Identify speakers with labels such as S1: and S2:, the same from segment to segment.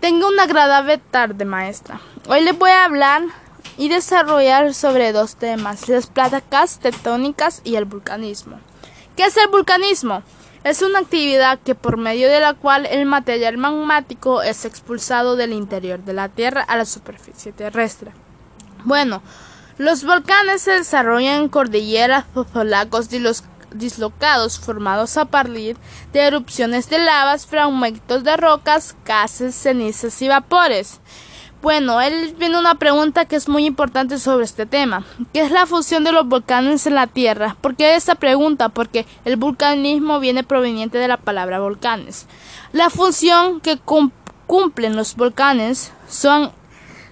S1: Tengo una agradable tarde, maestra. Hoy les voy a hablar y desarrollar sobre dos temas, las placas tectónicas y el vulcanismo. ¿Qué es el vulcanismo? Es una actividad que por medio de la cual el material magmático es expulsado del interior de la Tierra a la superficie terrestre. Bueno, los volcanes se desarrollan en cordilleras, fosfolacos y los dislocados formados a partir de erupciones de lavas, fragmentos de rocas, gases, cenizas y vapores. Bueno, él viene una pregunta que es muy importante sobre este tema. ¿Qué es la función de los volcanes en la Tierra? ¿Por qué esta pregunta? Porque el vulcanismo viene proveniente de la palabra volcanes. La función que cumplen los volcanes son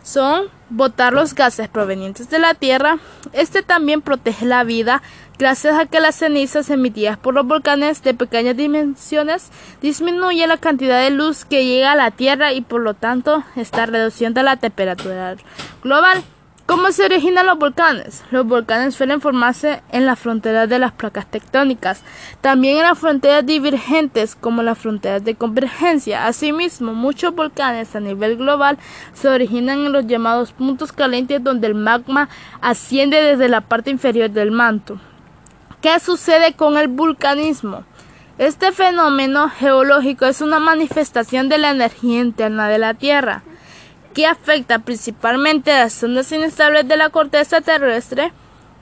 S1: son botar los gases provenientes de la Tierra. Este también protege la vida gracias a que las cenizas emitidas por los volcanes de pequeñas dimensiones disminuyen la cantidad de luz que llega a la Tierra y por lo tanto está reduciendo la temperatura global. ¿Cómo se originan los volcanes? Los volcanes suelen formarse en las fronteras de las placas tectónicas, también en las fronteras divergentes como las fronteras de convergencia. Asimismo, muchos volcanes a nivel global se originan en los llamados puntos calientes donde el magma asciende desde la parte inferior del manto. ¿Qué sucede con el vulcanismo? Este fenómeno geológico es una manifestación de la energía interna de la Tierra que afecta principalmente a las zonas inestables de la corteza terrestre.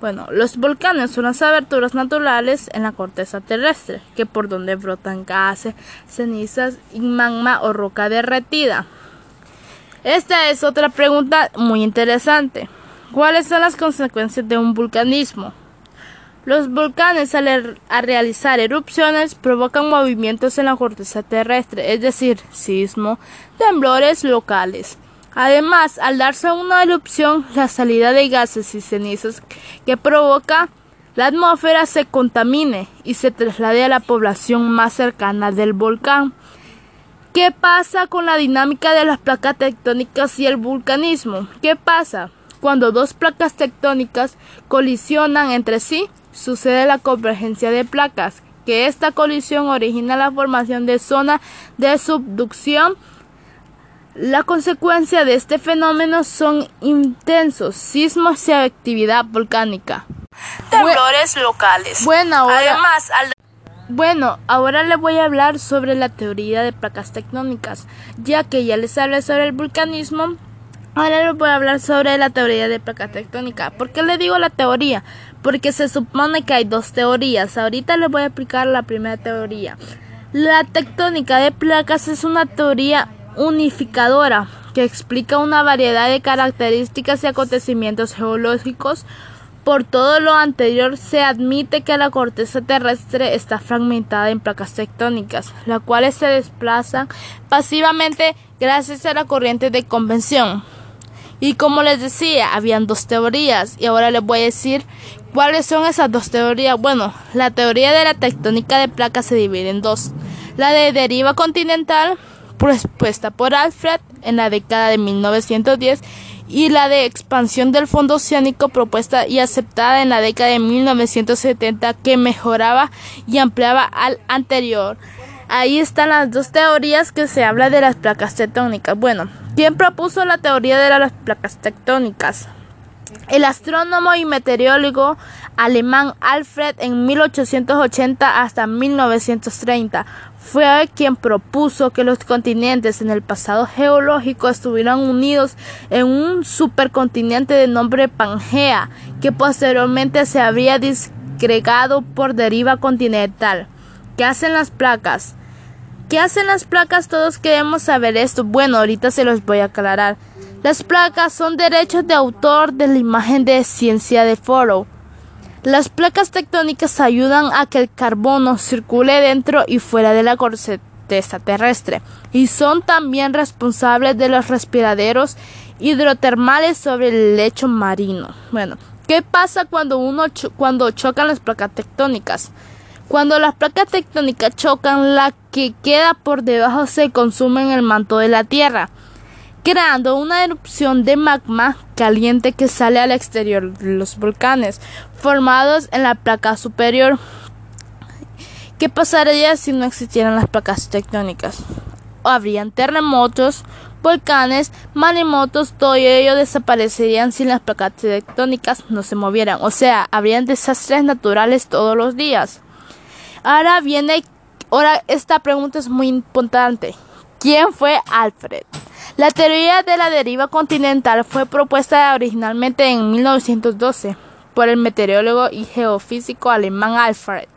S1: Bueno, los volcanes son las aberturas naturales en la corteza terrestre, que por donde brotan gases, cenizas y magma o roca derretida. Esta es otra pregunta muy interesante. ¿Cuáles son las consecuencias de un vulcanismo? Los volcanes al, er-, realizar erupciones provocan movimientos en la corteza terrestre, es decir, sismo, temblores locales. Además, al darse una erupción, la salida de gases y cenizas que provoca la atmósfera se contamine y se traslade a la población más cercana del volcán. ¿Qué pasa con la dinámica de las placas tectónicas y el vulcanismo? ¿Qué pasa? Cuando dos placas tectónicas colisionan entre sí, sucede la convergencia de placas, que esta colisión origina la formación de zonas de subducción la consecuencia de este fenómeno son intensos sismos y actividad volcánica.
S2: Temblores locales.
S1: Bueno, ahora, Además, bueno, ahora les voy a hablar sobre la teoría de placas tectónicas, ya que ya les hablé sobre el vulcanismo. Ahora les voy a hablar sobre la teoría de placas tectónica. ¿Por qué le digo la teoría? Porque se supone que hay dos teorías. Ahorita les voy a explicar la primera teoría. La tectónica de placas es una teoría unificadora que explica una variedad de características y acontecimientos geológicos. Por todo lo anterior, se admite que la corteza terrestre está fragmentada en placas tectónicas, las cuales se desplazan pasivamente gracias a la corriente de convención. Y como les decía, habían dos teorías y ahora les voy a decir cuáles son esas dos teorías. Bueno, la teoría de la tectónica de placas se divide en dos. La de deriva continental propuesta por Alfred en la década de 1910 y la de expansión del fondo oceánico propuesta y aceptada en la década de 1970 que mejoraba y ampliaba al anterior. Ahí están las dos teorías que se habla de las placas tectónicas. Bueno, ¿quién propuso la teoría de las placas tectónicas? El astrónomo y meteorólogo alemán Alfred en 1880 hasta 1930 fue quien propuso que los continentes en el pasado geológico estuvieran unidos en un supercontinente de nombre Pangea, que posteriormente se habría disgregado por deriva continental. ¿Qué hacen las placas? ¿Qué hacen las placas? Todos queremos saber esto. Bueno, ahorita se los voy a aclarar. Las placas son derechos de autor de la imagen de ciencia de foro. Las placas tectónicas ayudan a que el carbono circule dentro y fuera de la corteza terrestre y son también responsables de los respiraderos hidrotermales sobre el lecho marino. Bueno, ¿qué pasa cuando uno cuando chocan las placas tectónicas? Cuando las placas tectónicas chocan, la que queda por debajo se consume en el manto de la Tierra creando una erupción de magma caliente que sale al exterior de los volcanes formados en la placa superior. ¿Qué pasaría si no existieran las placas tectónicas? Habrían terremotos, volcanes, maremotos, todo ello desaparecerían si las placas tectónicas no se movieran. O sea, habrían desastres naturales todos los días. Ahora viene, ahora esta pregunta es muy importante. ¿Quién fue Alfred? La teoría de la deriva continental fue propuesta originalmente en 1912 por el meteorólogo y geofísico alemán Alfred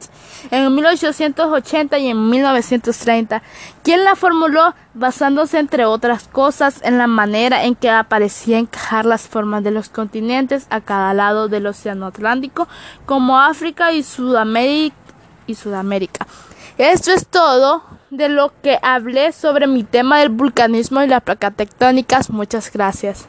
S1: en 1880 y en 1930, quien la formuló basándose entre otras cosas en la manera en que aparecían encajar las formas de los continentes a cada lado del océano Atlántico, como África y Sudamérica. Y Sudamérica. Esto es todo de lo que hablé sobre mi tema del vulcanismo y las placas tectónicas. Muchas gracias.